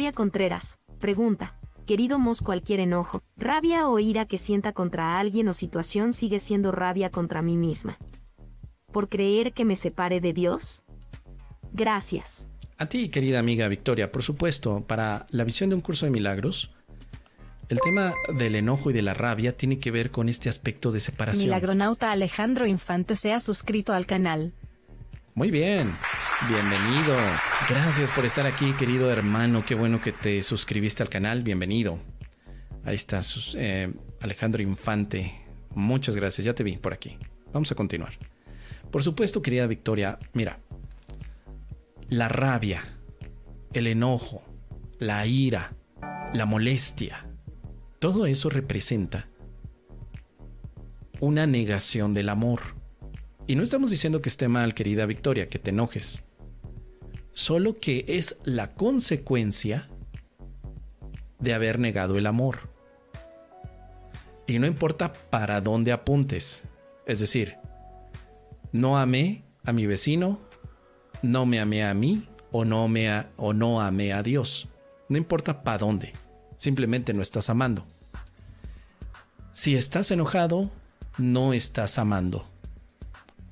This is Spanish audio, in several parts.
Victoria Contreras, pregunta. Querido Mos, cualquier enojo, rabia o ira que sienta contra alguien o situación sigue siendo rabia contra mí misma. ¿Por creer que me separe de Dios? Gracias. A ti, querida amiga Victoria, por supuesto, para la visión de un curso de milagros, el tema del enojo y de la rabia tiene que ver con este aspecto de separación. Milagronauta Alejandro Infante se ha suscrito al canal. Muy bien, bienvenido. Gracias por estar aquí, querido hermano. Qué bueno que te suscribiste al canal. Bienvenido. Ahí está eh, Alejandro Infante. Muchas gracias, ya te vi por aquí. Vamos a continuar. Por supuesto, querida Victoria, mira, la rabia, el enojo, la ira, la molestia, todo eso representa una negación del amor. Y no estamos diciendo que esté mal, querida Victoria, que te enojes. Solo que es la consecuencia de haber negado el amor. Y no importa para dónde apuntes. Es decir, no amé a mi vecino, no me amé a mí o no, me o no amé a Dios. No importa para dónde simplemente no estás amando. Si estás enojado, no estás amando.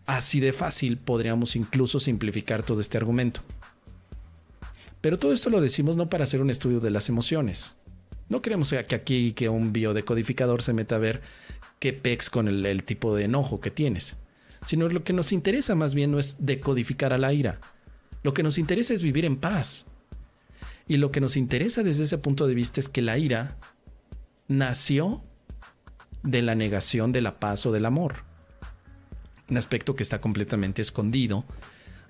Así de fácil podríamos incluso simplificar todo este argumento. Pero todo esto lo decimos no para hacer un estudio de las emociones. No queremos que aquí que un biodecodificador se meta a ver qué pex con el, el tipo de enojo que tienes. Sino lo que nos interesa más bien no es decodificar a la ira. Lo que nos interesa es vivir en paz, y lo que nos interesa desde ese punto de vista es que la ira nació de la negación de la paz o del amor. Un aspecto que está completamente escondido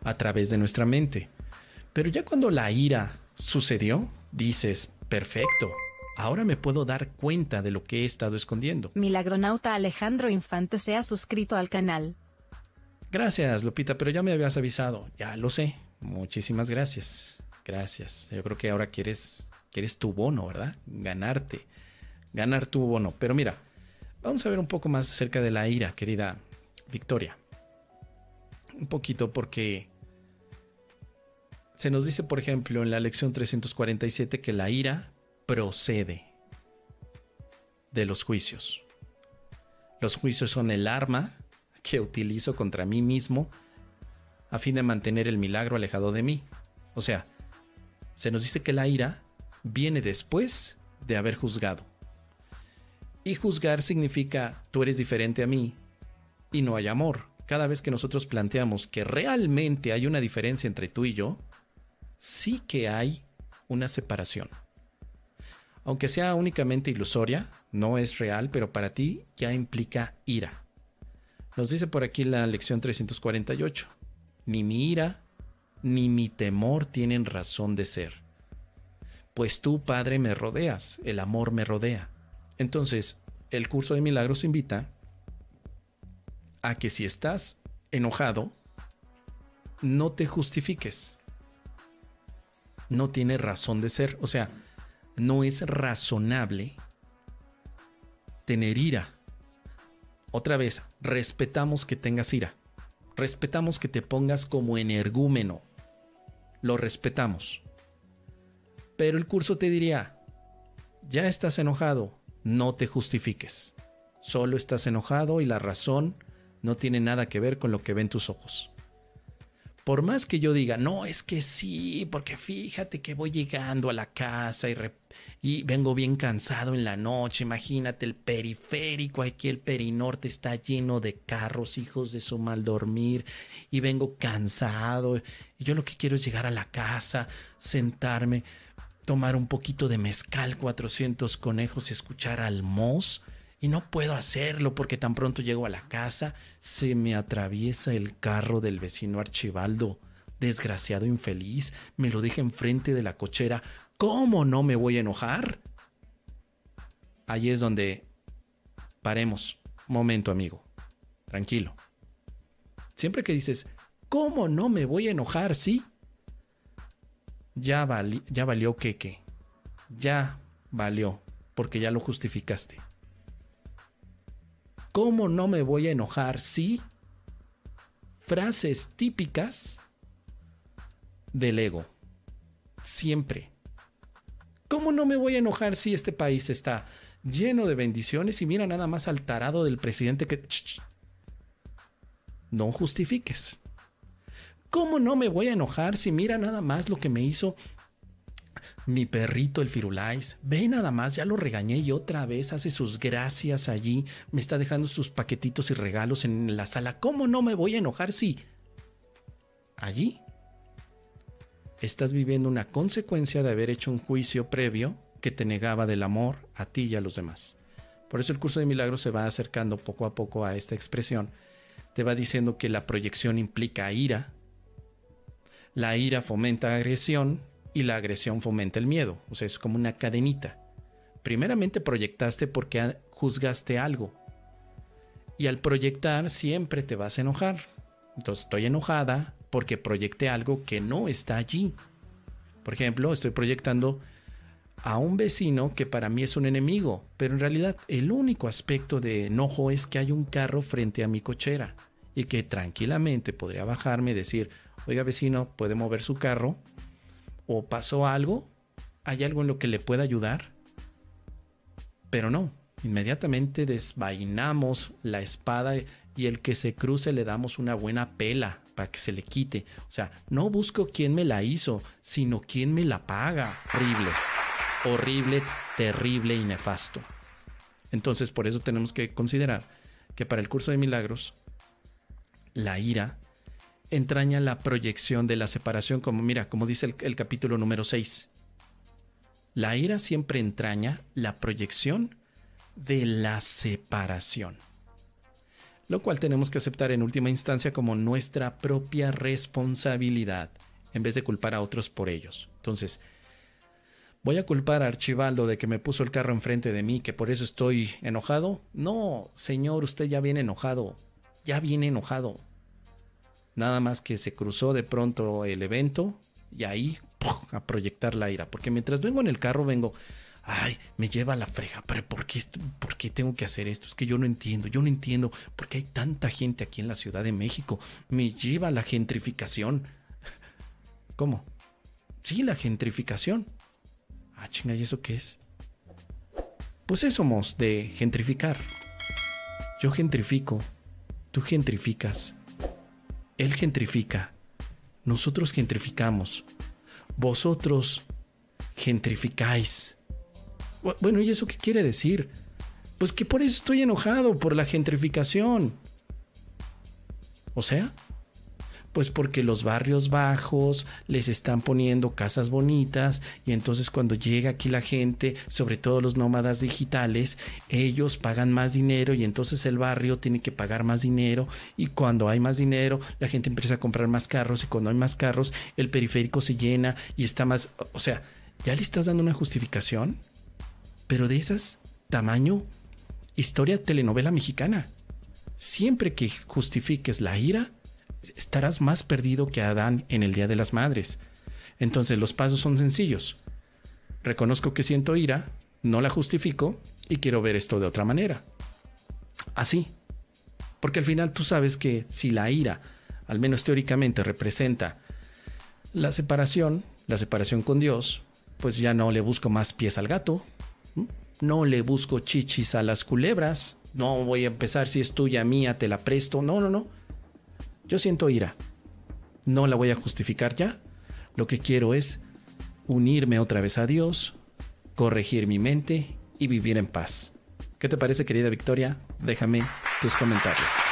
a través de nuestra mente. Pero ya cuando la ira sucedió, dices, perfecto, ahora me puedo dar cuenta de lo que he estado escondiendo. Milagronauta Alejandro Infante se ha suscrito al canal. Gracias, Lupita, pero ya me habías avisado. Ya lo sé. Muchísimas gracias. Gracias. Yo creo que ahora quieres, quieres tu bono, ¿verdad? Ganarte. Ganar tu bono. Pero mira, vamos a ver un poco más acerca de la ira, querida Victoria. Un poquito porque se nos dice, por ejemplo, en la lección 347 que la ira procede de los juicios. Los juicios son el arma que utilizo contra mí mismo a fin de mantener el milagro alejado de mí. O sea, se nos dice que la ira viene después de haber juzgado. Y juzgar significa tú eres diferente a mí y no hay amor. Cada vez que nosotros planteamos que realmente hay una diferencia entre tú y yo, sí que hay una separación. Aunque sea únicamente ilusoria, no es real, pero para ti ya implica ira. Nos dice por aquí la lección 348. Ni mi ira ni mi temor tienen razón de ser. Pues tú, Padre, me rodeas, el amor me rodea. Entonces, el curso de milagros invita a que si estás enojado, no te justifiques. No tiene razón de ser. O sea, no es razonable tener ira. Otra vez, respetamos que tengas ira. Respetamos que te pongas como energúmeno lo respetamos. Pero el curso te diría, ya estás enojado, no te justifiques. Solo estás enojado y la razón no tiene nada que ver con lo que ven tus ojos. Por más que yo diga, no, es que sí, porque fíjate que voy llegando a la casa y, vengo bien cansado en la noche, imagínate el periférico, aquí el perinorte está lleno de carros, hijos de su mal dormir, y vengo cansado, y yo lo que quiero es llegar a la casa, sentarme, tomar un poquito de mezcal, 400 conejos y escuchar al mos y no puedo hacerlo porque tan pronto llego a la casa se me atraviesa el carro del vecino Archibaldo. Desgraciado infeliz, me lo deja enfrente de la cochera. ¿Cómo no me voy a enojar? Ahí es donde paremos. Momento, amigo. Tranquilo. Siempre que dices, ¿cómo no me voy a enojar? Sí. Ya, ya valió qué. Ya valió, porque ya lo justificaste. ¿Cómo no me voy a enojar si? Frases típicas del ego. Siempre. ¿Cómo no me voy a enojar si este país está lleno de bendiciones y mira nada más al tarado del presidente que... No justifiques. ¿Cómo no me voy a enojar si mira nada más lo que me hizo mi perrito el Firulais? Ve nada más, ya lo regañé y otra vez hace sus gracias allí, me está dejando sus paquetitos y regalos en la sala. ¿Cómo no me voy a enojar si allí estás viviendo una consecuencia de haber hecho un juicio previo que te negaba del amor a ti y a los demás? Por eso el curso de milagros se va acercando poco a poco a esta expresión. Te va diciendo que la proyección implica ira, la ira fomenta agresión y la agresión fomenta el miedo. O sea, es como una cadenita. Primeramente proyectaste porque juzgaste algo. Y al proyectar siempre te vas a enojar. Entonces estoy enojada porque proyecté algo que no está allí. Por ejemplo, estoy proyectando a un vecino que para mí es un enemigo, pero en realidad el único aspecto de enojo es que hay un carro frente a mi cochera y que tranquilamente podría bajarme y decir, oiga vecino, ¿puede mover su carro? ¿O pasó algo? ¿Hay algo en lo que le pueda ayudar? Pero no, inmediatamente desvainamos la espada y el que se cruce le damos una buena pela para que se le quite. O sea, no busco quién me la hizo, sino quién me la paga. Horrible, horrible, terrible y nefasto. Entonces, por eso tenemos que considerar que para el curso de milagros, la ira entraña la proyección de la separación, como mira, como dice el, capítulo número 6. La ira siempre entraña la proyección de la separación, lo cual tenemos que aceptar en última instancia como nuestra propia responsabilidad, en vez de culpar a otros por ellos. Entonces, ¿voy a culpar a Archibaldo de que me puso el carro enfrente de mí, que por eso estoy enojado? No, señor, usted ya viene enojado, ya viene enojado. Nada más que se cruzó de pronto el evento y ahí a proyectar la ira. Porque mientras vengo en el carro vengo, ay, me lleva la freja, pero ¿por qué, ¿por qué tengo que hacer esto? Es que yo no entiendo, yo no entiendo por qué hay tanta gente aquí en la Ciudad de México. Me lleva la gentrificación. ¿Cómo? Sí, la gentrificación. Ah, chinga, ¿y eso qué es? Pues eso somos de gentrificar. Yo gentrifico, tú gentrificas. Él gentrifica. Nosotros gentrificamos. Vosotros gentrificáis. Bueno, ¿y eso qué quiere decir? Pues que por eso estoy enojado, por la gentrificación. O sea, pues porque los barrios bajos les están poniendo casas bonitas y entonces cuando llega aquí la gente, sobre todo los nómadas digitales, ellos pagan más dinero y entonces el barrio tiene que pagar más dinero y cuando hay más dinero la gente empieza a comprar más carros y cuando hay más carros el periférico se llena y está más, o sea, ya le estás dando una justificación, pero de esas tamaño historia telenovela mexicana. Siempre que justifiques la ira, estarás más perdido que Adán en el Día de las Madres. Entonces los pasos son sencillos. Reconozco que siento ira, no la justifico y quiero ver esto de otra manera. Así. Porque al final tú sabes que si la ira, al menos teóricamente, representa la separación, la separación con Dios, pues ya no le busco más pies al gato, no le busco chichis a las culebras, no voy a empezar si es tuya, mía, te la presto, no, no, no. Yo siento ira. No la voy a justificar ya. Lo que quiero es unirme otra vez a Dios, corregir mi mente y vivir en paz. ¿Qué te parece, querida Victoria? Déjame tus comentarios.